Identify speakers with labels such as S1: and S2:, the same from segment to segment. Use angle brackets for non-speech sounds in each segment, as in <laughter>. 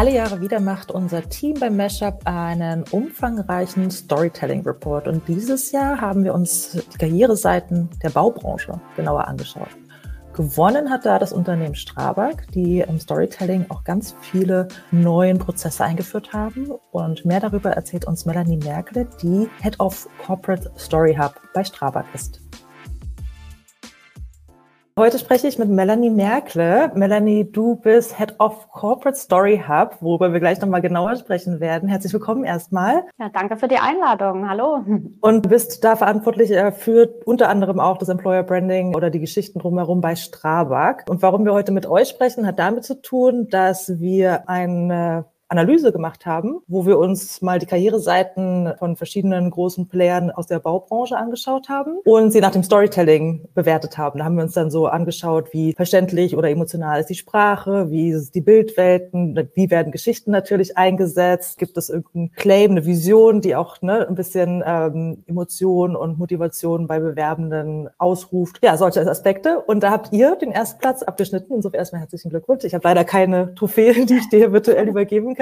S1: Alle Jahre wieder macht unser Team beim Mashup einen umfangreichen Storytelling Report und dieses Jahr haben wir uns die Karriereseiten der Baubranche genauer angeschaut. Gewonnen hat da das Unternehmen Strabag, die im Storytelling auch ganz viele neuen Prozesse eingeführt haben. Und mehr darüber erzählt uns Melanie Merkel, die Head of Corporate Story Hub bei Strabag ist. Heute spreche ich mit Melanie Merkle. Melanie, du bist Head of Corporate Story Hub, worüber wir gleich nochmal genauer sprechen werden. Herzlich willkommen erstmal.
S2: Ja, danke für die Einladung. Hallo.
S1: Und du bist da verantwortlich äh, für unter anderem auch das Employer Branding oder die Geschichten drumherum bei Strabag. Und warum wir heute mit euch sprechen, hat damit zu tun, dass wir ein Analyse gemacht haben, wo wir uns mal die Karriereseiten von verschiedenen großen Playern aus der Baubranche angeschaut haben und sie nach dem Storytelling bewertet haben. Da haben wir uns dann so angeschaut, wie verständlich oder emotional ist die Sprache, wie ist die Bildwelten, wie werden Geschichten natürlich eingesetzt, gibt es irgendeinen Claim, eine Vision, die auch ne, ein bisschen ähm, Emotion und Motivation bei Bewerbenden ausruft. Ja, solche Aspekte. Und da habt ihr den ersten Platz abgeschnitten. Insofern erstmal herzlichen Glückwunsch. Ich habe leider keine Trophäe, die ich dir virtuell übergeben kann.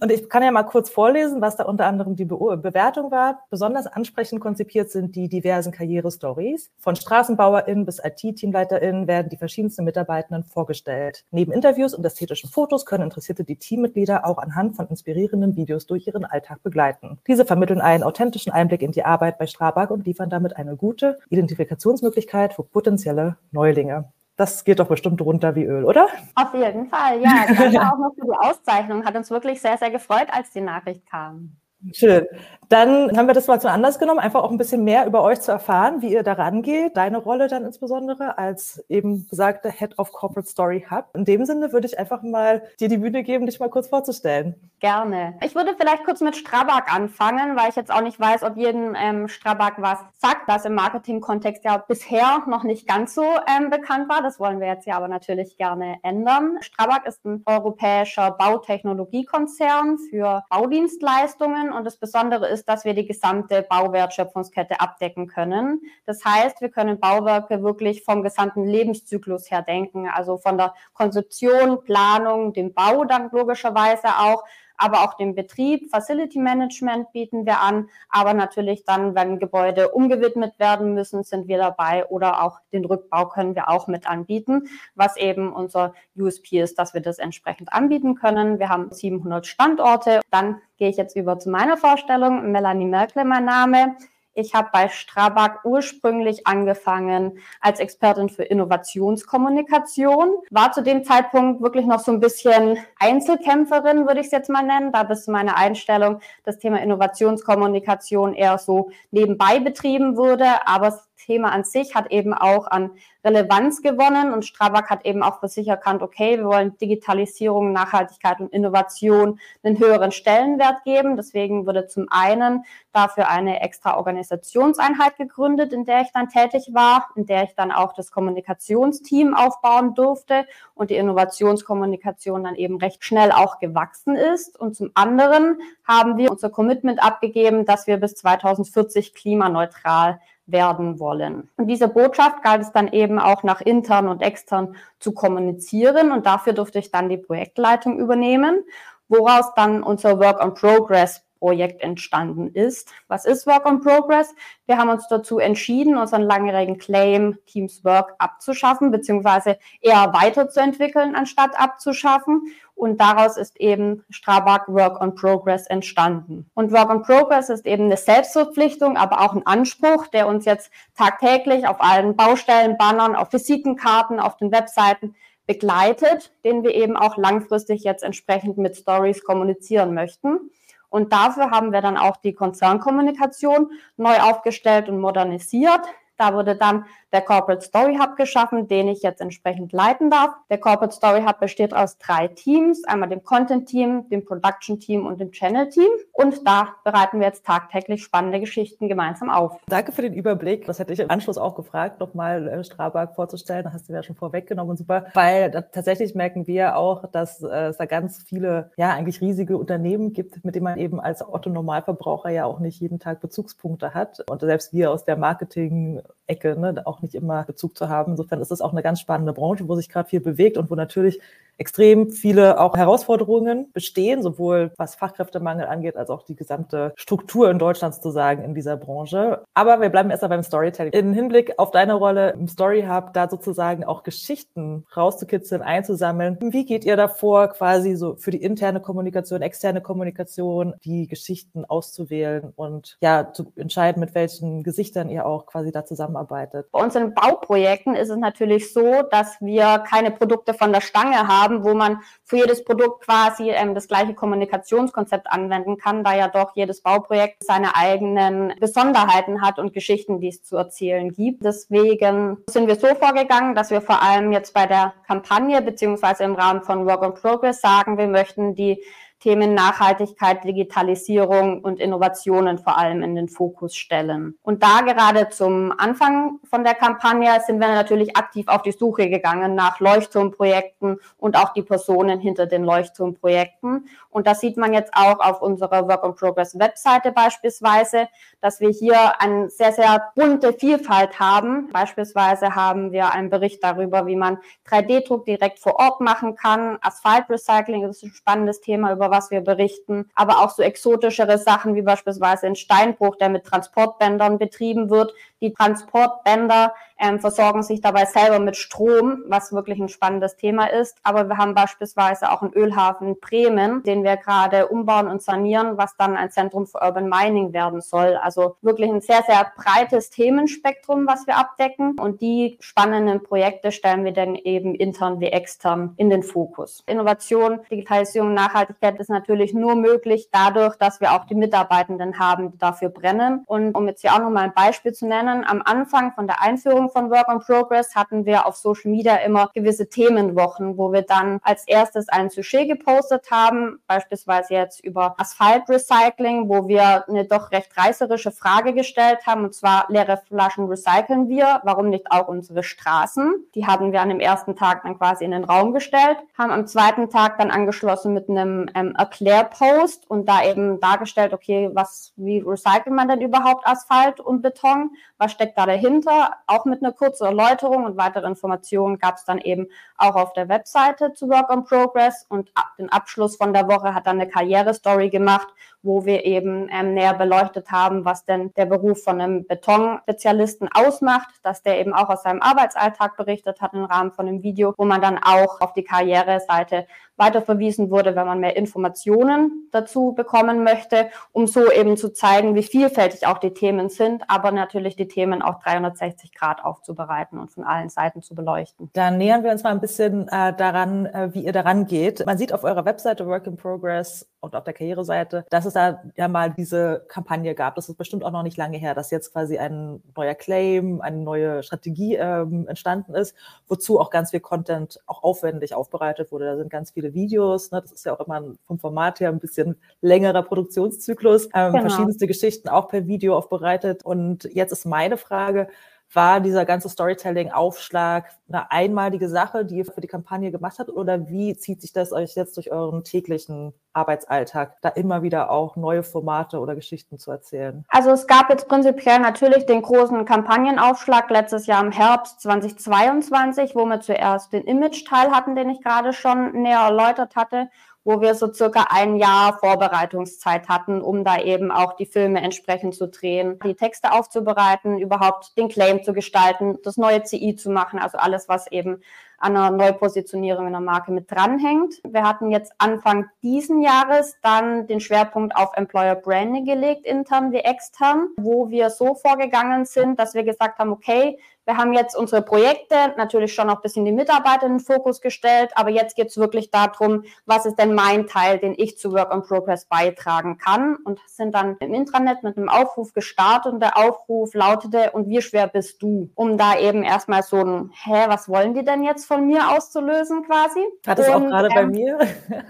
S1: Und ich kann ja mal kurz vorlesen, was da unter anderem die Be Bewertung war. Besonders ansprechend konzipiert sind die diversen Karrierestories. Von StraßenbauerInnen bis IT-TeamleiterInnen werden die verschiedensten Mitarbeitenden vorgestellt. Neben Interviews und ästhetischen Fotos können Interessierte die Teammitglieder auch anhand von inspirierenden Videos durch ihren Alltag begleiten. Diese vermitteln einen authentischen Einblick in die Arbeit bei Strabag und liefern damit eine gute Identifikationsmöglichkeit für potenzielle Neulinge. Das geht doch bestimmt runter wie Öl, oder?
S2: Auf jeden Fall, ja. Danke <laughs> auch noch für die Auszeichnung. Hat uns wirklich sehr, sehr gefreut, als die Nachricht kam.
S1: Schön. Dann haben wir das mal zu anders genommen, einfach auch ein bisschen mehr über euch zu erfahren, wie ihr daran geht, deine Rolle dann insbesondere als eben besagte Head of Corporate Story Hub. In dem Sinne würde ich einfach mal dir die Bühne geben, dich mal kurz vorzustellen.
S2: Gerne. Ich würde vielleicht kurz mit Strabag anfangen, weil ich jetzt auch nicht weiß, ob jedem ähm, Strabag was sagt, das im Marketing-Kontext ja bisher noch nicht ganz so ähm, bekannt war. Das wollen wir jetzt ja aber natürlich gerne ändern. Strabag ist ein europäischer Bautechnologiekonzern für Baudienstleistungen und das Besondere ist, dass wir die gesamte Bauwertschöpfungskette abdecken können. Das heißt, wir können Bauwerke wirklich vom gesamten Lebenszyklus her denken, also von der Konzeption, Planung, dem Bau dann logischerweise auch, aber auch den Betrieb, Facility Management bieten wir an, aber natürlich dann, wenn Gebäude umgewidmet werden müssen, sind wir dabei oder auch den Rückbau können wir auch mit anbieten, was eben unser USP ist, dass wir das entsprechend anbieten können. Wir haben 700 Standorte. Dann gehe ich jetzt über zu meiner Vorstellung. Melanie Merkle, mein Name. Ich habe bei Strabag ursprünglich angefangen als Expertin für Innovationskommunikation, war zu dem Zeitpunkt wirklich noch so ein bisschen Einzelkämpferin, würde ich es jetzt mal nennen. Da bis meine Einstellung das Thema Innovationskommunikation eher so nebenbei betrieben wurde, aber das Thema an sich hat eben auch an Relevanz gewonnen und Strabag hat eben auch für sich erkannt, okay, wir wollen Digitalisierung, Nachhaltigkeit und Innovation einen höheren Stellenwert geben. Deswegen wurde zum einen dafür eine extra Organisationseinheit gegründet, in der ich dann tätig war, in der ich dann auch das Kommunikationsteam aufbauen durfte und die Innovationskommunikation dann eben recht schnell auch gewachsen ist. Und zum anderen haben wir unser Commitment abgegeben, dass wir bis 2040 klimaneutral werden wollen. Und diese Botschaft galt es dann eben auch nach intern und extern zu kommunizieren und dafür durfte ich dann die Projektleitung übernehmen, woraus dann unser Work on Progress Projekt entstanden ist. Was ist Work on Progress? Wir haben uns dazu entschieden, unseren langjährigen Claim Teams Work abzuschaffen, beziehungsweise eher weiterzuentwickeln, anstatt abzuschaffen. Und daraus ist eben Strabag Work on Progress entstanden. Und Work on Progress ist eben eine Selbstverpflichtung, aber auch ein Anspruch, der uns jetzt tagtäglich auf allen Baustellen, Bannern, auf Visitenkarten, auf den Webseiten begleitet, den wir eben auch langfristig jetzt entsprechend mit Stories kommunizieren möchten. Und dafür haben wir dann auch die Konzernkommunikation neu aufgestellt und modernisiert. Da wurde dann der Corporate Story Hub geschaffen, den ich jetzt entsprechend leiten darf. Der Corporate Story Hub besteht aus drei Teams, einmal dem Content Team, dem Production Team und dem Channel Team. Und da bereiten wir jetzt tagtäglich spannende Geschichten gemeinsam auf.
S1: Danke für den Überblick. Das hätte ich im Anschluss auch gefragt, nochmal äh, Strabag vorzustellen. Das hast du ja schon vorweggenommen. Super, weil tatsächlich merken wir auch, dass äh, es da ganz viele, ja, eigentlich riesige Unternehmen gibt, mit denen man eben als Otto-Normalverbraucher ja auch nicht jeden Tag Bezugspunkte hat. Und selbst wir aus der Marketing Ecke, ne, auch nicht immer Bezug zu haben. Insofern ist es auch eine ganz spannende Branche, wo sich gerade viel bewegt und wo natürlich extrem viele auch Herausforderungen bestehen, sowohl was Fachkräftemangel angeht, als auch die gesamte Struktur in Deutschland zu sagen in dieser Branche. Aber wir bleiben erstmal beim Storytelling. Im Hinblick auf deine Rolle im Story Hub, da sozusagen auch Geschichten rauszukitzeln, einzusammeln. Wie geht ihr davor, quasi so für die interne Kommunikation, externe Kommunikation, die Geschichten auszuwählen und ja, zu entscheiden, mit welchen Gesichtern ihr auch quasi da zusammenarbeitet?
S2: Bei unseren Bauprojekten ist es natürlich so, dass wir keine Produkte von der Stange haben, wo man für jedes Produkt quasi ähm, das gleiche Kommunikationskonzept anwenden kann, da ja doch jedes Bauprojekt seine eigenen Besonderheiten hat und Geschichten, die es zu erzählen gibt. Deswegen sind wir so vorgegangen, dass wir vor allem jetzt bei der Kampagne beziehungsweise im Rahmen von Work in Progress sagen, wir möchten die Themen Nachhaltigkeit, Digitalisierung und Innovationen vor allem in den Fokus stellen. Und da gerade zum Anfang von der Kampagne sind wir natürlich aktiv auf die Suche gegangen nach Leuchtturmprojekten und auch die Personen hinter den Leuchtturmprojekten. Und das sieht man jetzt auch auf unserer Work in Progress Webseite beispielsweise, dass wir hier eine sehr, sehr bunte Vielfalt haben. Beispielsweise haben wir einen Bericht darüber, wie man 3D-Druck direkt vor Ort machen kann. Asphaltrecycling ist ein spannendes Thema, über was wir berichten. Aber auch so exotischere Sachen wie beispielsweise ein Steinbruch, der mit Transportbändern betrieben wird. Die Transportbänder ähm, versorgen sich dabei selber mit Strom, was wirklich ein spannendes Thema ist. Aber wir haben beispielsweise auch einen Ölhafen Bremen, den wir gerade umbauen und sanieren, was dann ein Zentrum für Urban Mining werden soll. Also wirklich ein sehr, sehr breites Themenspektrum, was wir abdecken. Und die spannenden Projekte stellen wir dann eben intern wie extern in den Fokus. Innovation, Digitalisierung, Nachhaltigkeit ist natürlich nur möglich dadurch, dass wir auch die Mitarbeitenden haben, die dafür brennen. Und um jetzt hier auch nochmal ein Beispiel zu nennen, am Anfang von der Einführung von Work on Progress hatten wir auf Social Media immer gewisse Themenwochen, wo wir dann als erstes ein Sujet gepostet haben, beispielsweise jetzt über Asphaltrecycling, wo wir eine doch recht reißerische Frage gestellt haben, und zwar leere Flaschen recyceln wir, warum nicht auch unsere Straßen? Die hatten wir an dem ersten Tag dann quasi in den Raum gestellt, haben am zweiten Tag dann angeschlossen mit einem ähm, Erklärpost und da eben dargestellt, okay, was, wie recycelt man denn überhaupt Asphalt und Beton? Was steckt da dahinter? Auch mit mit einer kurzen Erläuterung und weitere Informationen gab es dann eben auch auf der Webseite zu Work on Progress. Und ab den Abschluss von der Woche hat dann eine Karrierestory gemacht, wo wir eben ähm, näher beleuchtet haben, was denn der Beruf von einem Betonspezialisten ausmacht, dass der eben auch aus seinem Arbeitsalltag berichtet hat im Rahmen von einem Video, wo man dann auch auf die Karriereseite weiterverwiesen wurde, wenn man mehr Informationen dazu bekommen möchte, um so eben zu zeigen, wie vielfältig auch die Themen sind, aber natürlich die Themen auch 360 Grad aufzubereiten und von allen Seiten zu beleuchten.
S1: Dann nähern wir uns mal ein bisschen äh, daran, äh, wie ihr daran geht. Man sieht auf eurer Webseite Work in Progress und auf der Karriereseite, dass es da ja mal diese Kampagne gab. Das ist bestimmt auch noch nicht lange her, dass jetzt quasi ein neuer Claim, eine neue Strategie ähm, entstanden ist, wozu auch ganz viel Content auch aufwendig aufbereitet wurde. Da sind ganz viele Videos. Ne? Das ist ja auch immer vom Format her ein bisschen längerer Produktionszyklus. Ähm, genau. Verschiedenste Geschichten auch per Video aufbereitet. Und jetzt ist meine Frage, war dieser ganze Storytelling-Aufschlag eine einmalige Sache, die ihr für die Kampagne gemacht habt? Oder wie zieht sich das euch jetzt durch euren täglichen Arbeitsalltag, da immer wieder auch neue Formate oder Geschichten zu erzählen?
S2: Also es gab jetzt prinzipiell natürlich den großen Kampagnenaufschlag letztes Jahr im Herbst 2022, wo wir zuerst den Image-Teil hatten, den ich gerade schon näher erläutert hatte wo wir so circa ein Jahr Vorbereitungszeit hatten, um da eben auch die Filme entsprechend zu drehen, die Texte aufzubereiten, überhaupt den Claim zu gestalten, das neue CI zu machen, also alles, was eben an einer Neupositionierung in der Marke mit dranhängt. Wir hatten jetzt Anfang diesen Jahres dann den Schwerpunkt auf Employer Branding gelegt, intern wie extern, wo wir so vorgegangen sind, dass wir gesagt haben, okay, wir haben jetzt unsere Projekte natürlich schon noch ein bisschen die Mitarbeiter in den Fokus gestellt, aber jetzt geht es wirklich darum, was ist denn mein Teil, den ich zu Work on Progress beitragen kann und sind dann im Intranet mit einem Aufruf gestartet und der Aufruf lautete, und wie schwer bist du? Um da eben erstmal so ein, hä, was wollen die denn jetzt von mir auszulösen quasi?
S1: Hat es auch gerade ähm, bei mir?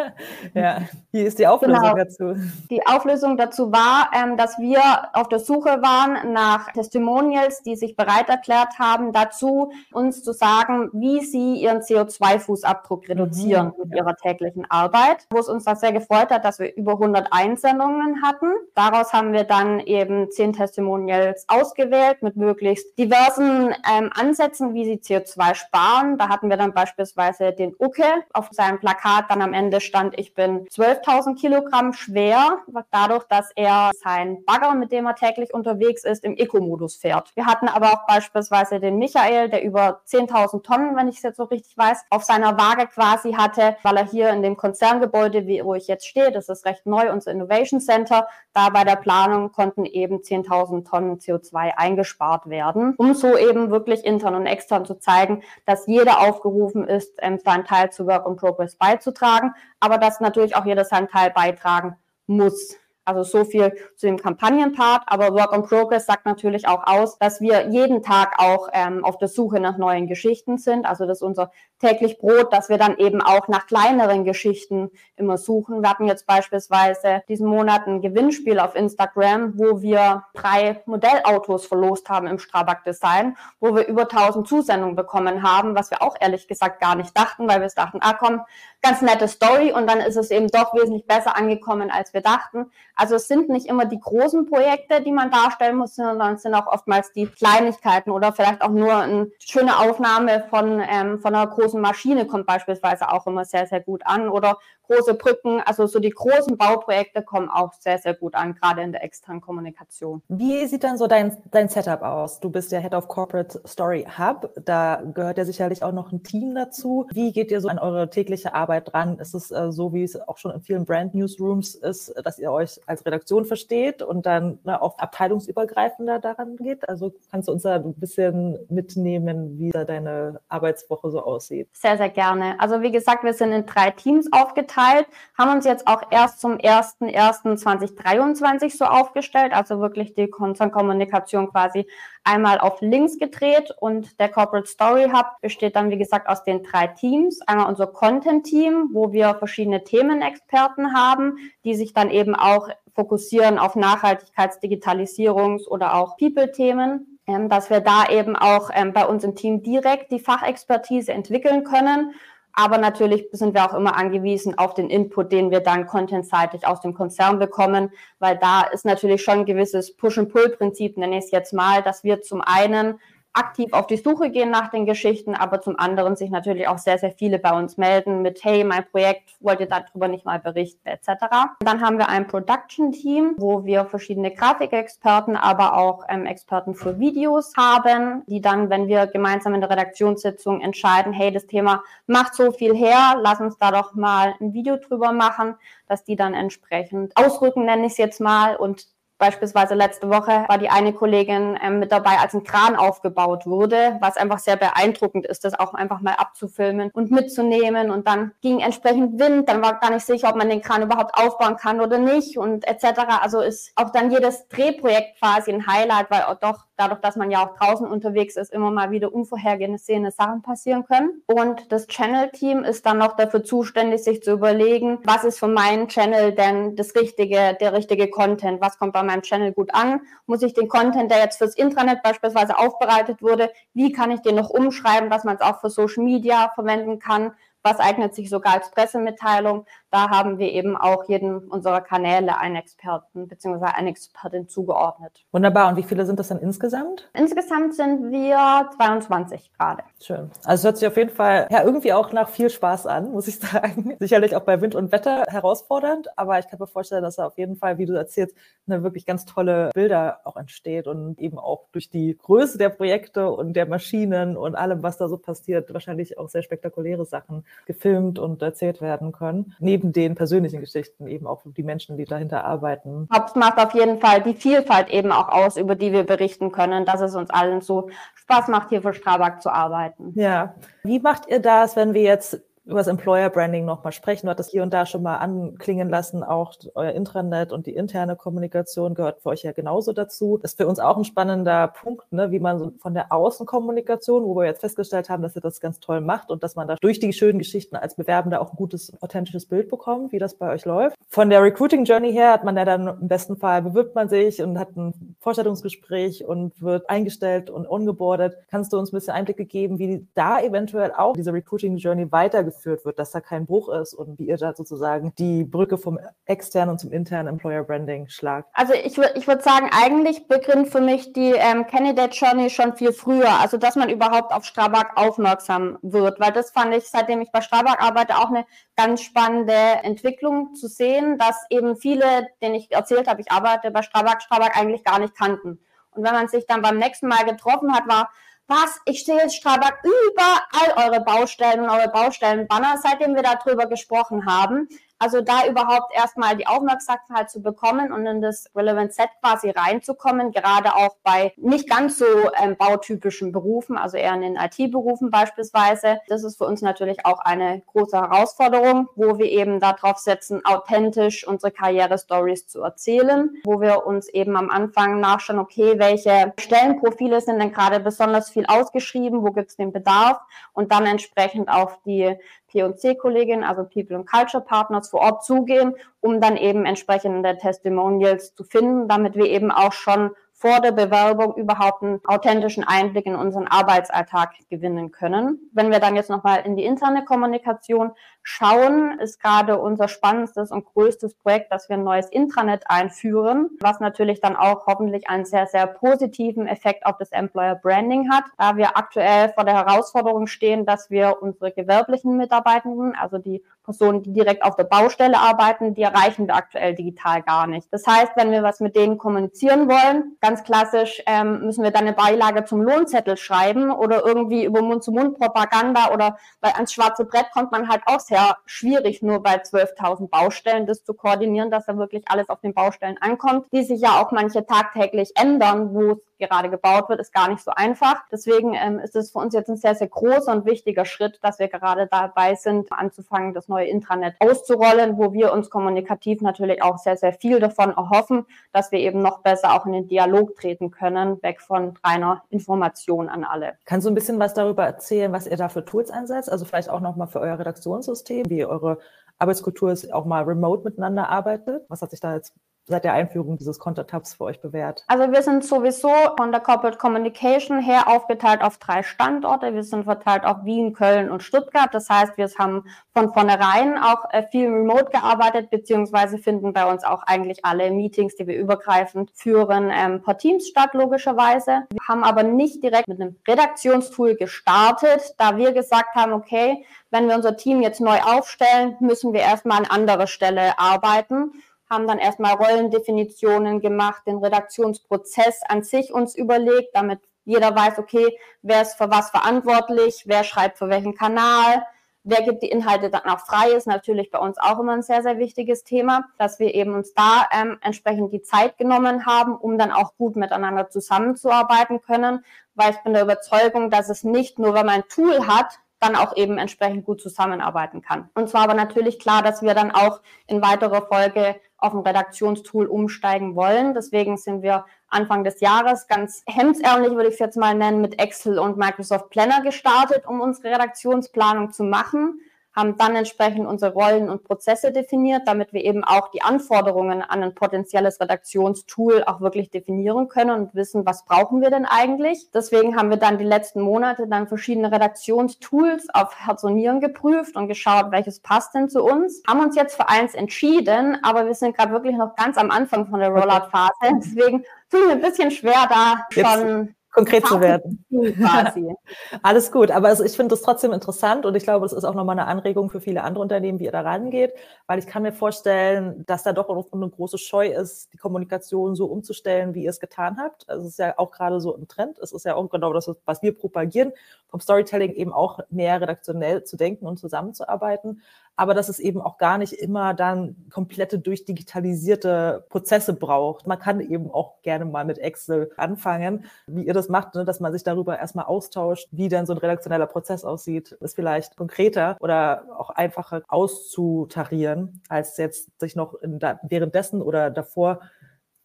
S1: <laughs> ja, wie ist die Auflösung genau. dazu?
S2: Die Auflösung dazu war, ähm, dass wir auf der Suche waren nach Testimonials, die sich bereit erklärt haben, haben dazu, uns zu sagen, wie sie ihren CO2-Fußabdruck reduzieren mhm, mit ihrer täglichen Arbeit, wo es uns da sehr gefreut hat, dass wir über 100 Einsendungen hatten. Daraus haben wir dann eben zehn Testimonials ausgewählt mit möglichst diversen ähm, Ansätzen, wie sie CO2 sparen. Da hatten wir dann beispielsweise den Uke. Auf seinem Plakat dann am Ende stand, ich bin 12.000 Kilogramm schwer, dadurch, dass er sein Bagger, mit dem er täglich unterwegs ist, im Eco-Modus fährt. Wir hatten aber auch beispielsweise den Michael, der über 10.000 Tonnen, wenn ich es jetzt so richtig weiß, auf seiner Waage quasi hatte, weil er hier in dem Konzerngebäude, wo ich jetzt stehe, das ist recht neu, unser Innovation Center, da bei der Planung konnten eben 10.000 Tonnen CO2 eingespart werden, um so eben wirklich intern und extern zu zeigen, dass jeder aufgerufen ist, ähm, seinen Teil zu Work in Progress beizutragen, aber dass natürlich auch jeder seinen Teil beitragen muss. Also so viel zu dem Kampagnenpart. Aber Work on Progress sagt natürlich auch aus, dass wir jeden Tag auch ähm, auf der Suche nach neuen Geschichten sind. Also das ist unser täglich Brot, dass wir dann eben auch nach kleineren Geschichten immer suchen. Wir hatten jetzt beispielsweise diesen Monat ein Gewinnspiel auf Instagram, wo wir drei Modellautos verlost haben im Strabag Design, wo wir über 1000 Zusendungen bekommen haben, was wir auch ehrlich gesagt gar nicht dachten, weil wir dachten, ah komm, ganz nette Story und dann ist es eben doch wesentlich besser angekommen, als wir dachten. Also es sind nicht immer die großen Projekte, die man darstellen muss, sondern es sind auch oftmals die Kleinigkeiten oder vielleicht auch nur eine schöne Aufnahme von, ähm, von einer großen Maschine kommt beispielsweise auch immer sehr, sehr gut an oder große Brücken. Also so die großen Bauprojekte kommen auch sehr, sehr gut an, gerade in der externen Kommunikation.
S1: Wie sieht dann so dein, dein Setup aus? Du bist ja Head of Corporate Story Hub. Da gehört ja sicherlich auch noch ein Team dazu. Wie geht ihr so an eure tägliche Arbeit dran? Ist es äh, so, wie es auch schon in vielen Brand Newsrooms ist, dass ihr euch als Redaktion versteht und dann ne, auch abteilungsübergreifender daran geht? Also kannst du uns da ein bisschen mitnehmen, wie da deine Arbeitswoche so aussieht?
S2: Sehr, sehr gerne. Also wie gesagt, wir sind in drei Teams aufgeteilt aufgeteilt, haben uns jetzt auch erst zum 01.01.2023 so aufgestellt, also wirklich die Konzernkommunikation quasi einmal auf links gedreht und der Corporate Story Hub besteht dann, wie gesagt, aus den drei Teams. Einmal unser Content-Team, wo wir verschiedene Themenexperten haben, die sich dann eben auch fokussieren auf Nachhaltigkeits-, Digitalisierungs- oder auch People-Themen ähm, dass wir da eben auch ähm, bei uns im Team direkt die Fachexpertise entwickeln können aber natürlich sind wir auch immer angewiesen auf den Input, den wir dann contentseitig aus dem Konzern bekommen, weil da ist natürlich schon ein gewisses Push-and-Pull-Prinzip, nenne ich es jetzt mal, dass wir zum einen aktiv auf die Suche gehen nach den Geschichten, aber zum anderen sich natürlich auch sehr, sehr viele bei uns melden mit, hey, mein Projekt, wollt ihr darüber nicht mal berichten, etc. Dann haben wir ein Production-Team, wo wir verschiedene Grafikexperten, aber auch ähm, Experten für Videos haben, die dann, wenn wir gemeinsam in der Redaktionssitzung entscheiden, hey, das Thema macht so viel her, lass uns da doch mal ein Video drüber machen, dass die dann entsprechend ausrücken, nenne ich es jetzt mal, und Beispielsweise letzte Woche war die eine Kollegin ähm, mit dabei, als ein Kran aufgebaut wurde, was einfach sehr beeindruckend ist, das auch einfach mal abzufilmen und mitzunehmen. Und dann ging entsprechend Wind, dann war gar nicht sicher, ob man den Kran überhaupt aufbauen kann oder nicht und etc. Also ist auch dann jedes Drehprojekt quasi ein Highlight, weil auch doch dadurch, dass man ja auch draußen unterwegs ist, immer mal wieder unvorhergesehene Sachen passieren können. Und das Channel-Team ist dann noch dafür zuständig, sich zu überlegen, was ist für meinen Channel denn das richtige, der richtige Content? Was kommt bei meinem Channel gut an? Muss ich den Content, der jetzt fürs Intranet beispielsweise aufbereitet wurde, wie kann ich den noch umschreiben, dass man es auch für Social Media verwenden kann? Was eignet sich sogar als Pressemitteilung? Da haben wir eben auch jedem unserer Kanäle einen Experten bzw. eine Expertin zugeordnet.
S1: Wunderbar. Und wie viele sind das dann insgesamt?
S2: Insgesamt sind wir 22 gerade.
S1: Schön. Also es hört sich auf jeden Fall ja irgendwie auch nach viel Spaß an, muss ich <laughs> sagen. Sicherlich auch bei Wind und Wetter herausfordernd, aber ich kann mir vorstellen, dass da auf jeden Fall, wie du erzählst, eine wirklich ganz tolle Bilder auch entsteht und eben auch durch die Größe der Projekte und der Maschinen und allem, was da so passiert, wahrscheinlich auch sehr spektakuläre Sachen gefilmt und erzählt werden können. Neben den persönlichen Geschichten eben auch die Menschen, die dahinter arbeiten.
S2: Es macht auf jeden Fall die Vielfalt eben auch aus, über die wir berichten können, dass es uns allen so Spaß macht, hier für Strabag zu arbeiten.
S1: Ja. Wie macht ihr das, wenn wir jetzt über das Employer Branding nochmal sprechen. Du hattest hier und da schon mal anklingen lassen, auch euer Intranet und die interne Kommunikation gehört für euch ja genauso dazu. Das ist für uns auch ein spannender Punkt, ne, wie man so von der Außenkommunikation, wo wir jetzt festgestellt haben, dass ihr das ganz toll macht und dass man da durch die schönen Geschichten als Bewerbender auch ein gutes, authentisches Bild bekommt, wie das bei euch läuft. Von der Recruiting Journey her hat man ja dann im besten Fall bewirbt man sich und hat ein Vorstellungsgespräch und wird eingestellt und ongeboardet. Kannst du uns ein bisschen Einblicke geben, wie da eventuell auch diese Recruiting Journey weitergeführt wird, dass da kein Bruch ist und wie ihr da sozusagen die Brücke vom externen zum internen Employer Branding schlagt?
S2: Also ich würde ich würde sagen, eigentlich beginnt für mich die ähm, Candidate Journey schon viel früher, also dass man überhaupt auf Strabag aufmerksam wird, weil das fand ich, seitdem ich bei Strabag arbeite, auch eine ganz spannende Entwicklung zu sehen, dass eben viele, denen ich erzählt habe, ich arbeite bei Strabag, Strabag eigentlich gar nicht kannten. Und wenn man sich dann beim nächsten Mal getroffen hat, war, was, ich sehe jetzt Strabag überall eure Baustellen und eure Baustellenbanner, seitdem wir darüber gesprochen haben. Also da überhaupt erstmal die Aufmerksamkeit zu bekommen und in das Relevant Set quasi reinzukommen, gerade auch bei nicht ganz so ähm, bautypischen Berufen, also eher in den IT-Berufen beispielsweise. Das ist für uns natürlich auch eine große Herausforderung, wo wir eben darauf setzen, authentisch unsere Karriere-Stories zu erzählen, wo wir uns eben am Anfang nachschauen, okay, welche Stellenprofile sind denn gerade besonders viel ausgeschrieben, wo gibt es den Bedarf und dann entsprechend auf die P&C-Kolleginnen, also People and Culture Partners vor Ort zugehen, um dann eben entsprechende Testimonials zu finden, damit wir eben auch schon vor der Bewerbung überhaupt einen authentischen Einblick in unseren Arbeitsalltag gewinnen können. Wenn wir dann jetzt nochmal in die interne Kommunikation schauen, ist gerade unser spannendstes und größtes Projekt, dass wir ein neues Intranet einführen, was natürlich dann auch hoffentlich einen sehr, sehr positiven Effekt auf das Employer Branding hat, da wir aktuell vor der Herausforderung stehen, dass wir unsere gewerblichen Mitarbeitenden, also die Personen, die direkt auf der Baustelle arbeiten, die erreichen wir aktuell digital gar nicht. Das heißt, wenn wir was mit denen kommunizieren wollen, ganz klassisch ähm, müssen wir dann eine Beilage zum Lohnzettel schreiben oder irgendwie über Mund-zu-Mund-Propaganda oder weil ans schwarze Brett kommt man halt auch sehr schwierig, nur bei 12.000 Baustellen das zu koordinieren, dass da wirklich alles auf den Baustellen ankommt, die sich ja auch manche tagtäglich ändern, wo es gerade gebaut wird, ist gar nicht so einfach. Deswegen ähm, ist es für uns jetzt ein sehr, sehr großer und wichtiger Schritt, dass wir gerade dabei sind, anzufangen, das neue Intranet auszurollen, wo wir uns kommunikativ natürlich auch sehr, sehr viel davon erhoffen, dass wir eben noch besser auch in den Dialog treten können, weg von reiner Information an alle.
S1: Kannst du ein bisschen was darüber erzählen, was ihr da für Tools einsetzt? Also vielleicht auch nochmal für euer Redaktionssystem, wie eure Arbeitskultur ist, auch mal remote miteinander arbeitet. Was hat sich da jetzt seit der Einführung dieses Content-Hubs für euch bewährt?
S2: Also wir sind sowieso von der Corporate Communication her aufgeteilt auf drei Standorte. Wir sind verteilt auf Wien, Köln und Stuttgart. Das heißt, wir haben von vornherein auch äh, viel remote gearbeitet, beziehungsweise finden bei uns auch eigentlich alle Meetings, die wir übergreifend führen, ähm, per Teams statt, logischerweise. Wir haben aber nicht direkt mit einem Redaktionstool gestartet, da wir gesagt haben, okay, wenn wir unser Team jetzt neu aufstellen, müssen wir erstmal an anderer Stelle arbeiten haben dann erstmal Rollendefinitionen gemacht, den Redaktionsprozess an sich uns überlegt, damit jeder weiß, okay, wer ist für was verantwortlich, wer schreibt für welchen Kanal, wer gibt die Inhalte dann auch frei, ist natürlich bei uns auch immer ein sehr, sehr wichtiges Thema, dass wir eben uns da ähm, entsprechend die Zeit genommen haben, um dann auch gut miteinander zusammenzuarbeiten können, weil ich bin der Überzeugung, dass es nicht nur, wenn man ein Tool hat, dann auch eben entsprechend gut zusammenarbeiten kann. Und zwar aber natürlich klar, dass wir dann auch in weiterer Folge auf ein Redaktionstool umsteigen wollen. Deswegen sind wir Anfang des Jahres ganz hemdsärmlich, würde ich es jetzt mal nennen, mit Excel und Microsoft Planner gestartet, um unsere Redaktionsplanung zu machen haben dann entsprechend unsere Rollen und Prozesse definiert, damit wir eben auch die Anforderungen an ein potenzielles Redaktionstool auch wirklich definieren können und wissen, was brauchen wir denn eigentlich. Deswegen haben wir dann die letzten Monate dann verschiedene Redaktionstools auf Herz und Nieren geprüft und geschaut, welches passt denn zu uns. Haben uns jetzt für eins entschieden, aber wir sind gerade wirklich noch ganz am Anfang von der Rollout-Phase. Deswegen tut mir ein bisschen schwer, da schon
S1: konkret zu werden. <laughs> Alles gut, aber also ich finde das trotzdem interessant und ich glaube, das ist auch nochmal eine Anregung für viele andere Unternehmen, wie ihr da rangeht, weil ich kann mir vorstellen, dass da doch auch eine große Scheu ist, die Kommunikation so umzustellen, wie ihr es getan habt. Also es ist ja auch gerade so im Trend. Es ist ja auch genau das, was wir propagieren. Vom Storytelling eben auch mehr redaktionell zu denken und zusammenzuarbeiten aber dass es eben auch gar nicht immer dann komplette durchdigitalisierte Prozesse braucht. Man kann eben auch gerne mal mit Excel anfangen, wie ihr das macht, ne, dass man sich darüber erstmal austauscht, wie dann so ein redaktioneller Prozess aussieht, ist vielleicht konkreter oder auch einfacher auszutarieren, als jetzt sich noch in, währenddessen oder davor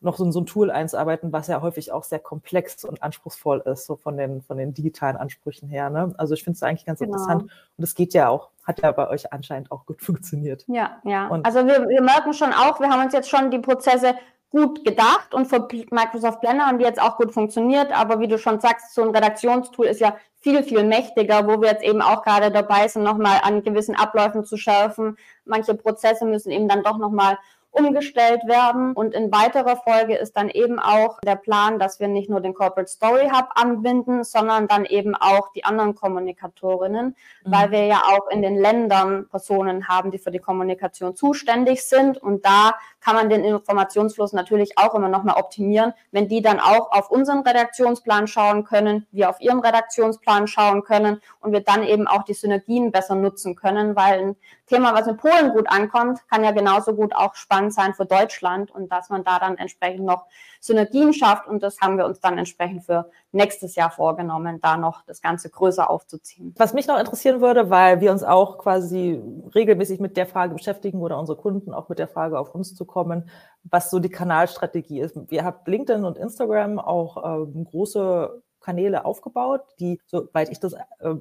S1: noch so, so ein Tool einzuarbeiten, was ja häufig auch sehr komplex und anspruchsvoll ist, so von den, von den digitalen Ansprüchen her. Ne? Also ich finde es eigentlich ganz genau. interessant. Und es geht ja auch, hat ja bei euch anscheinend auch gut <laughs> funktioniert.
S2: Ja, ja. Und also wir, wir merken schon auch, wir haben uns jetzt schon die Prozesse gut gedacht und für Microsoft Blender haben die jetzt auch gut funktioniert. Aber wie du schon sagst, so ein Redaktionstool ist ja viel, viel mächtiger, wo wir jetzt eben auch gerade dabei sind, nochmal an gewissen Abläufen zu schärfen. Manche Prozesse müssen eben dann doch nochmal umgestellt werden. Und in weiterer Folge ist dann eben auch der Plan, dass wir nicht nur den Corporate Story Hub anbinden, sondern dann eben auch die anderen Kommunikatorinnen, mhm. weil wir ja auch in den Ländern Personen haben, die für die Kommunikation zuständig sind. Und da kann man den Informationsfluss natürlich auch immer noch mal optimieren, wenn die dann auch auf unseren Redaktionsplan schauen können, wir auf ihren Redaktionsplan schauen können und wir dann eben auch die Synergien besser nutzen können, weil ein Thema, was in Polen gut ankommt, kann ja genauso gut auch spannend sein für Deutschland und dass man da dann entsprechend noch Synergien schafft und das haben wir uns dann entsprechend für nächstes Jahr vorgenommen, da noch das Ganze größer aufzuziehen.
S1: Was mich noch interessieren würde, weil wir uns auch quasi regelmäßig mit der Frage beschäftigen oder unsere Kunden auch mit der Frage auf uns zu kommen, was so die Kanalstrategie ist. Wir haben LinkedIn und Instagram auch ähm, große Kanäle aufgebaut, die, soweit ich das äh,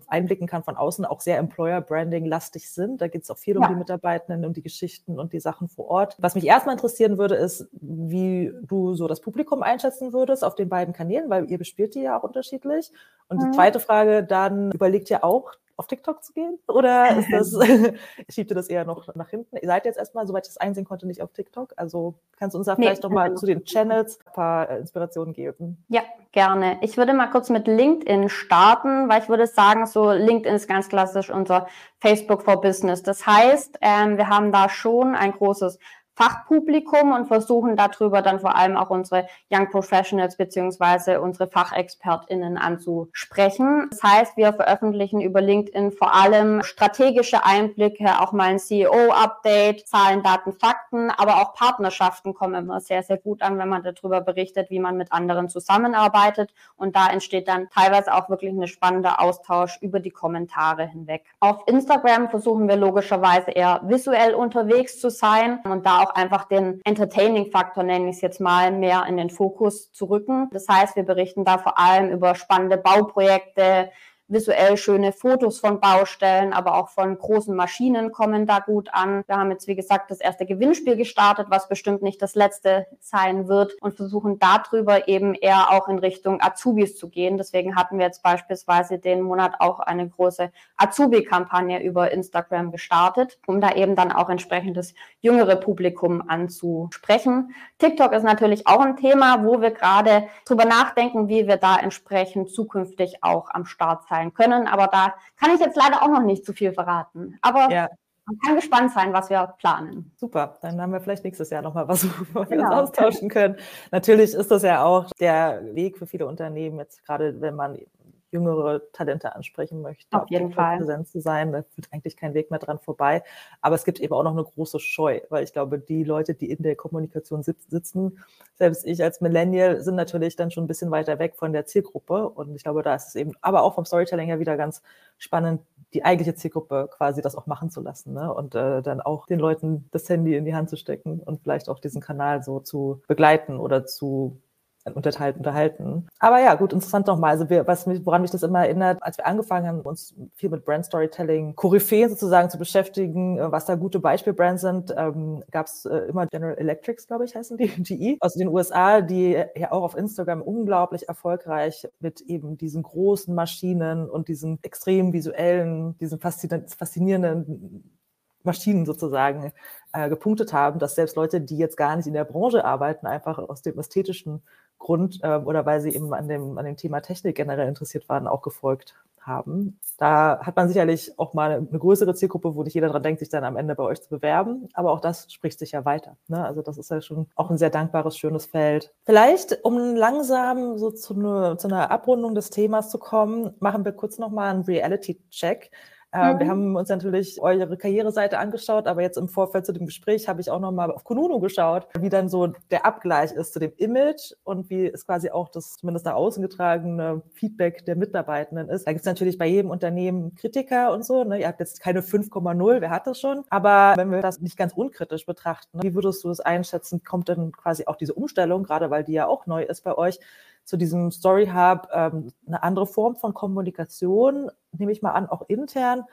S1: einblicken kann von außen, auch sehr Employer-Branding-lastig sind. Da geht es auch viel ja. um die Mitarbeitenden, um die Geschichten und die Sachen vor Ort. Was mich erstmal interessieren würde, ist, wie du so das Publikum einschätzen würdest auf den beiden Kanälen, weil ihr bespielt die ja auch unterschiedlich. Und mhm. die zweite Frage dann, überlegt ihr auch, auf TikTok zu gehen? Oder <laughs> ist das, <laughs> schiebt ihr das eher noch nach hinten? Ihr seid jetzt erstmal, soweit ich das einsehen konnte, nicht auf TikTok. Also kannst du uns da nee, vielleicht noch mal zu den Channels ein paar äh, Inspirationen geben?
S2: Ja, gerne. Ich würde mal kurz mit LinkedIn starten, weil ich würde sagen, so LinkedIn ist ganz klassisch unser Facebook for Business. Das heißt, ähm, wir haben da schon ein großes Fachpublikum und versuchen darüber dann vor allem auch unsere Young Professionals beziehungsweise unsere FachexpertInnen anzusprechen. Das heißt, wir veröffentlichen über LinkedIn vor allem strategische Einblicke, auch mal ein CEO-Update, Zahlen, Daten, Fakten, aber auch Partnerschaften kommen immer sehr, sehr gut an, wenn man darüber berichtet, wie man mit anderen zusammenarbeitet. Und da entsteht dann teilweise auch wirklich ein spannender Austausch über die Kommentare hinweg. Auf Instagram versuchen wir logischerweise eher visuell unterwegs zu sein und da auch auch einfach den Entertaining-Faktor, nenne ich es jetzt mal, mehr in den Fokus zu rücken. Das heißt, wir berichten da vor allem über spannende Bauprojekte, visuell schöne Fotos von Baustellen, aber auch von großen Maschinen kommen da gut an. Wir haben jetzt, wie gesagt, das erste Gewinnspiel gestartet, was bestimmt nicht das letzte sein wird und versuchen darüber eben eher auch in Richtung Azubis zu gehen. Deswegen hatten wir jetzt beispielsweise den Monat auch eine große Azubi-Kampagne über Instagram gestartet, um da eben dann auch entsprechendes jüngere Publikum anzusprechen. TikTok ist natürlich auch ein Thema, wo wir gerade drüber nachdenken, wie wir da entsprechend zukünftig auch am Start sein sein können. Aber da kann ich jetzt leider auch noch nicht zu viel verraten. Aber ja. man kann gespannt sein, was wir planen.
S1: Super, dann haben wir vielleicht nächstes Jahr nochmal was, wo wir genau. uns austauschen können. Natürlich ist das ja auch der Weg für viele Unternehmen, jetzt gerade wenn man jüngere Talente ansprechen möchte,
S2: auf jeden Fall
S1: präsent zu sein. Da führt eigentlich kein Weg mehr dran vorbei. Aber es gibt eben auch noch eine große Scheu, weil ich glaube, die Leute, die in der Kommunikation sitzen, selbst ich als Millennial, sind natürlich dann schon ein bisschen weiter weg von der Zielgruppe. Und ich glaube, da ist es eben, aber auch vom Storytelling her wieder ganz spannend, die eigentliche Zielgruppe quasi das auch machen zu lassen ne? und äh, dann auch den Leuten das Handy in die Hand zu stecken und vielleicht auch diesen Kanal so zu begleiten oder zu unterhalten, unterhalten. Aber ja, gut, interessant nochmal. Also wir, was mich, woran mich das immer erinnert, als wir angefangen haben, uns viel mit Brand Storytelling, Koryphäen sozusagen zu beschäftigen, äh, was da gute Beispielbrands sind, ähm, gab es äh, immer General Electrics, glaube ich, heißen die, <laughs> GE, aus den USA, die ja auch auf Instagram unglaublich erfolgreich mit eben diesen großen Maschinen und diesen extrem visuellen, diesen faszinierenden Maschinen sozusagen äh, gepunktet haben, dass selbst Leute, die jetzt gar nicht in der Branche arbeiten, einfach aus dem ästhetischen Grund äh, oder weil sie eben an dem, an dem Thema Technik generell interessiert waren, auch gefolgt haben. Da hat man sicherlich auch mal eine größere Zielgruppe, wo nicht jeder dran denkt, sich dann am Ende bei euch zu bewerben. Aber auch das spricht sich ja weiter. Ne? Also das ist ja schon auch ein sehr dankbares, schönes Feld. Vielleicht, um langsam so zu, eine, zu einer Abrundung des Themas zu kommen, machen wir kurz nochmal einen Reality-Check. Äh, mhm. Wir haben uns natürlich eure Karriereseite angeschaut, aber jetzt im Vorfeld zu dem Gespräch habe ich auch nochmal auf Kununu geschaut, wie dann so der Abgleich ist zu dem Image und wie es quasi auch das zumindest nach außen getragene Feedback der Mitarbeitenden ist. Da gibt es natürlich bei jedem Unternehmen Kritiker und so. Ne? Ihr habt jetzt keine 5,0, wer hat das schon? Aber wenn wir das nicht ganz unkritisch betrachten, wie würdest du das einschätzen? Kommt denn quasi auch diese Umstellung, gerade weil die ja auch neu ist bei euch, zu diesem Story Hub ähm, eine andere Form von Kommunikation, nehme ich mal an, auch intern.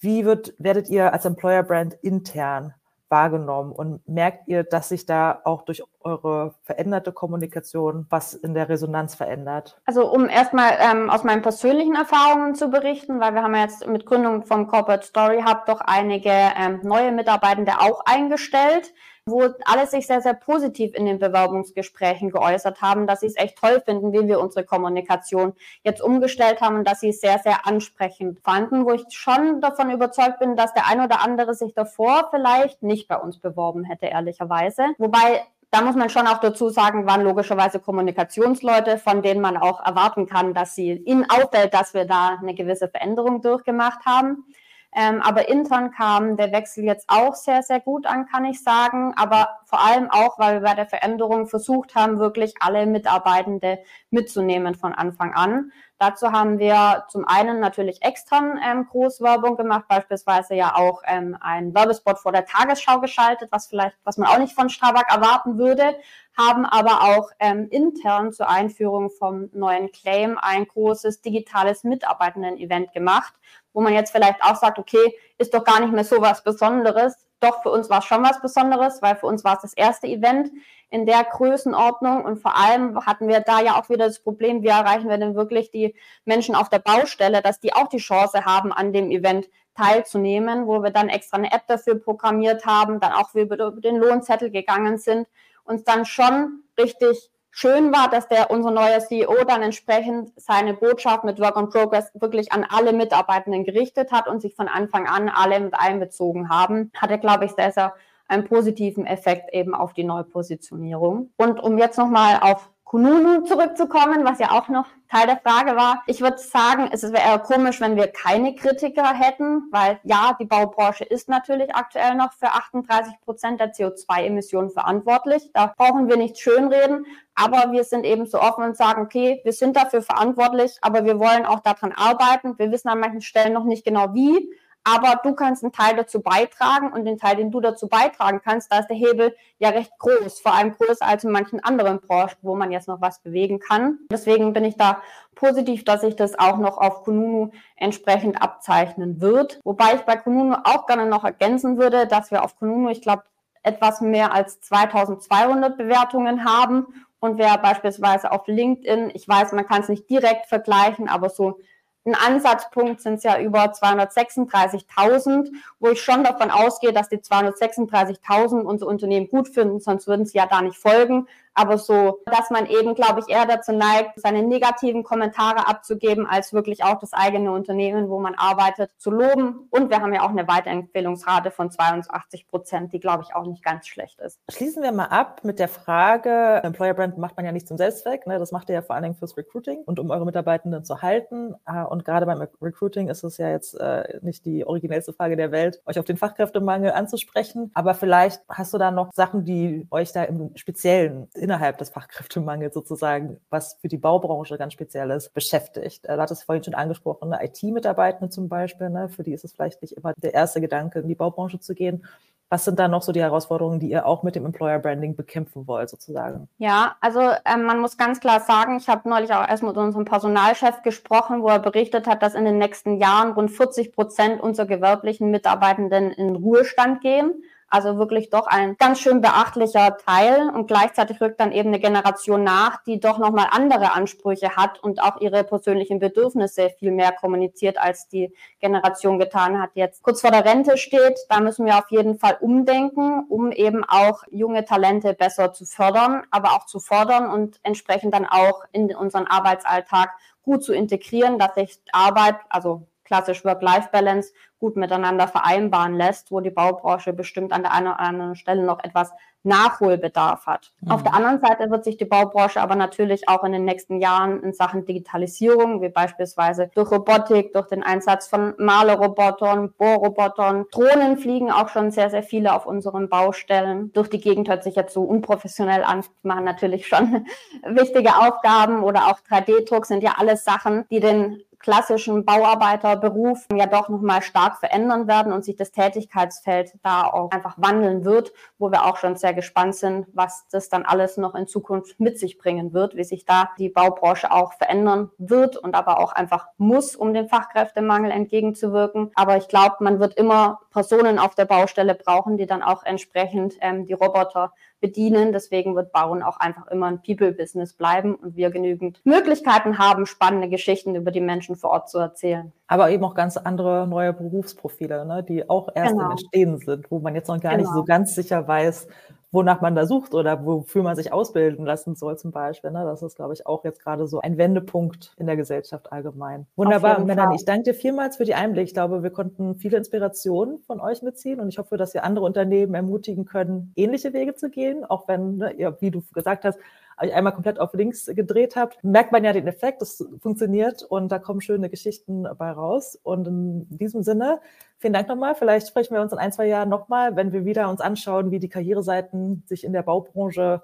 S1: Wie wird, werdet ihr als Employer Brand intern wahrgenommen und merkt ihr, dass sich da auch durch eure veränderte Kommunikation was in der Resonanz verändert?
S2: Also um erstmal ähm, aus meinen persönlichen Erfahrungen zu berichten, weil wir haben jetzt mit Gründung vom Corporate Story Hub doch einige ähm, neue Mitarbeitende auch eingestellt wo alle sich sehr, sehr positiv in den Bewerbungsgesprächen geäußert haben, dass sie es echt toll finden, wie wir unsere Kommunikation jetzt umgestellt haben und dass sie es sehr, sehr ansprechend fanden, wo ich schon davon überzeugt bin, dass der ein oder andere sich davor vielleicht nicht bei uns beworben hätte, ehrlicherweise. Wobei da muss man schon auch dazu sagen, waren logischerweise Kommunikationsleute, von denen man auch erwarten kann, dass sie ihnen auffällt, dass wir da eine gewisse Veränderung durchgemacht haben. Ähm, aber intern kam der Wechsel jetzt auch sehr, sehr gut an, kann ich sagen. Aber vor allem auch, weil wir bei der Veränderung versucht haben, wirklich alle Mitarbeitende mitzunehmen von Anfang an. Dazu haben wir zum einen natürlich extern ähm, Großwerbung gemacht, beispielsweise ja auch ähm, ein Werbespot vor der Tagesschau geschaltet, was vielleicht, was man auch nicht von Strabag erwarten würde, haben aber auch ähm, intern zur Einführung vom neuen Claim ein großes digitales Mitarbeitenden-Event gemacht, wo man jetzt vielleicht auch sagt, okay, ist doch gar nicht mehr so was Besonderes. Doch für uns war es schon was Besonderes, weil für uns war es das erste Event in der Größenordnung und vor allem hatten wir da ja auch wieder das Problem, wie erreichen wir denn wirklich die Menschen auf der Baustelle, dass die auch die Chance haben, an dem Event teilzunehmen, wo wir dann extra eine App dafür programmiert haben, dann auch über den Lohnzettel gegangen sind, uns dann schon richtig schön war, dass der unser neuer CEO dann entsprechend seine Botschaft mit Work on Progress wirklich an alle Mitarbeitenden gerichtet hat und sich von Anfang an alle mit einbezogen haben. Hatte, glaube ich, sehr, sehr einen positiven Effekt eben auf die Neupositionierung. Und um jetzt nochmal auf Kununu zurückzukommen, was ja auch noch Teil der Frage war. Ich würde sagen, es wäre eher komisch, wenn wir keine Kritiker hätten, weil ja, die Baubranche ist natürlich aktuell noch für 38 Prozent der CO2-Emissionen verantwortlich. Da brauchen wir nicht schönreden, aber wir sind eben so offen und sagen, okay, wir sind dafür verantwortlich, aber wir wollen auch daran arbeiten. Wir wissen an manchen Stellen noch nicht genau wie, aber du kannst einen Teil dazu beitragen und den Teil, den du dazu beitragen kannst, da ist der Hebel ja recht groß, vor allem größer als in manchen anderen Branchen, wo man jetzt noch was bewegen kann. Deswegen bin ich da positiv, dass sich das auch noch auf Kununu entsprechend abzeichnen wird. Wobei ich bei Kununu auch gerne noch ergänzen würde, dass wir auf Kununu, ich glaube, etwas mehr als 2200 Bewertungen haben und wer beispielsweise auf LinkedIn, ich weiß, man kann es nicht direkt vergleichen, aber so ein Ansatzpunkt sind es ja über 236.000, wo ich schon davon ausgehe, dass die 236.000 unser Unternehmen gut finden, sonst würden sie ja da nicht folgen aber so, dass man eben, glaube ich, eher dazu neigt, seine negativen Kommentare abzugeben, als wirklich auch das eigene Unternehmen, wo man arbeitet, zu loben. Und wir haben ja auch eine Weiterempfehlungsrate von 82 Prozent, die, glaube ich, auch nicht ganz schlecht ist.
S1: Schließen wir mal ab mit der Frage, Employer Brand macht man ja nicht zum Selbstzweck, ne? das macht ihr ja vor allen Dingen fürs Recruiting und um eure Mitarbeitenden zu halten. Äh, und gerade beim Recruiting ist es ja jetzt äh, nicht die originellste Frage der Welt, euch auf den Fachkräftemangel anzusprechen. Aber vielleicht hast du da noch Sachen, die euch da im Speziellen innerhalb des Fachkräftemangels sozusagen, was für die Baubranche ganz speziell ist, beschäftigt. Du hattest vorhin schon angesprochen? IT-Mitarbeitende zum Beispiel, ne? für die ist es vielleicht nicht immer der erste Gedanke, in die Baubranche zu gehen. Was sind da noch so die Herausforderungen, die ihr auch mit dem Employer Branding bekämpfen wollt, sozusagen?
S2: Ja, also ähm, man muss ganz klar sagen, ich habe neulich auch erst mit unserem Personalchef gesprochen, wo er berichtet hat, dass in den nächsten Jahren rund 40 Prozent unserer gewerblichen Mitarbeitenden in Ruhestand gehen. Also wirklich doch ein ganz schön beachtlicher Teil und gleichzeitig rückt dann eben eine Generation nach, die doch nochmal andere Ansprüche hat und auch ihre persönlichen Bedürfnisse viel mehr kommuniziert, als die Generation getan hat, die jetzt kurz vor der Rente steht. Da müssen wir auf jeden Fall umdenken, um eben auch junge Talente besser zu fördern, aber auch zu fordern und entsprechend dann auch in unseren Arbeitsalltag gut zu integrieren, dass sich Arbeit, also klassisch Work-Life-Balance gut miteinander vereinbaren lässt, wo die Baubranche bestimmt an der einen oder anderen Stelle noch etwas Nachholbedarf hat. Mhm. Auf der anderen Seite wird sich die Baubranche aber natürlich auch in den nächsten Jahren in Sachen Digitalisierung, wie beispielsweise durch Robotik, durch den Einsatz von Malerrobotern, Bohrrobotern, Drohnen fliegen auch schon sehr, sehr viele auf unseren Baustellen. Durch die Gegend hört sich jetzt so unprofessionell an, machen natürlich schon <laughs> wichtige Aufgaben oder auch 3D-Druck sind ja alles Sachen, die den klassischen Bauarbeiterberuf ja doch nochmal stark verändern werden und sich das Tätigkeitsfeld da auch einfach wandeln wird, wo wir auch schon sehr gespannt sind, was das dann alles noch in Zukunft mit sich bringen wird, wie sich da die Baubranche auch verändern wird und aber auch einfach muss, um dem Fachkräftemangel entgegenzuwirken. Aber ich glaube, man wird immer Personen auf der Baustelle brauchen, die dann auch entsprechend ähm, die Roboter bedienen. Deswegen wird Bauen auch einfach immer ein People-Business bleiben und wir genügend Möglichkeiten haben, spannende Geschichten über die Menschen vor Ort zu erzählen.
S1: Aber eben auch ganz andere neue Berufsprofile, ne, die auch erst genau. im Entstehen sind, wo man jetzt noch gar genau. nicht so ganz sicher weiß, wonach man da sucht oder wofür man sich ausbilden lassen soll zum Beispiel. Ne? Das ist, glaube ich, auch jetzt gerade so ein Wendepunkt in der Gesellschaft allgemein. Wunderbar, Melanie. Ich danke dir vielmals für die Einblick. Ich glaube, wir konnten viele Inspirationen von euch mitziehen und ich hoffe, dass wir andere Unternehmen ermutigen können, ähnliche Wege zu gehen, auch wenn, ne, ihr, wie du gesagt hast, einmal komplett auf links gedreht habt, merkt man ja den Effekt, das funktioniert und da kommen schöne Geschichten bei raus. Und in diesem Sinne, vielen Dank nochmal. Vielleicht sprechen wir uns in ein, zwei Jahren nochmal, wenn wir wieder uns anschauen, wie die Karriereseiten sich in der Baubranche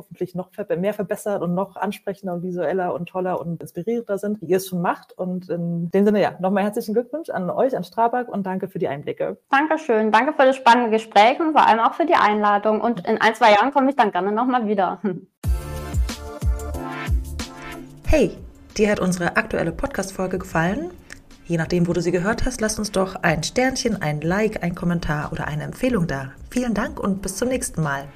S1: hoffentlich noch mehr verbessert und noch ansprechender und visueller und toller und inspirierender sind, wie ihr es schon macht. Und in dem Sinne, ja, nochmal herzlichen Glückwunsch an euch, an Strabag und danke für die Einblicke.
S2: Dankeschön. Danke für das spannende Gespräch und vor allem auch für die Einladung. Und in ein, zwei Jahren komme ich dann gerne nochmal wieder
S3: hey, dir hat unsere aktuelle Podcast-Folge gefallen? Je nachdem, wo du sie gehört hast, lass uns doch ein Sternchen, ein Like, ein Kommentar oder eine Empfehlung da. Vielen Dank und bis zum nächsten Mal.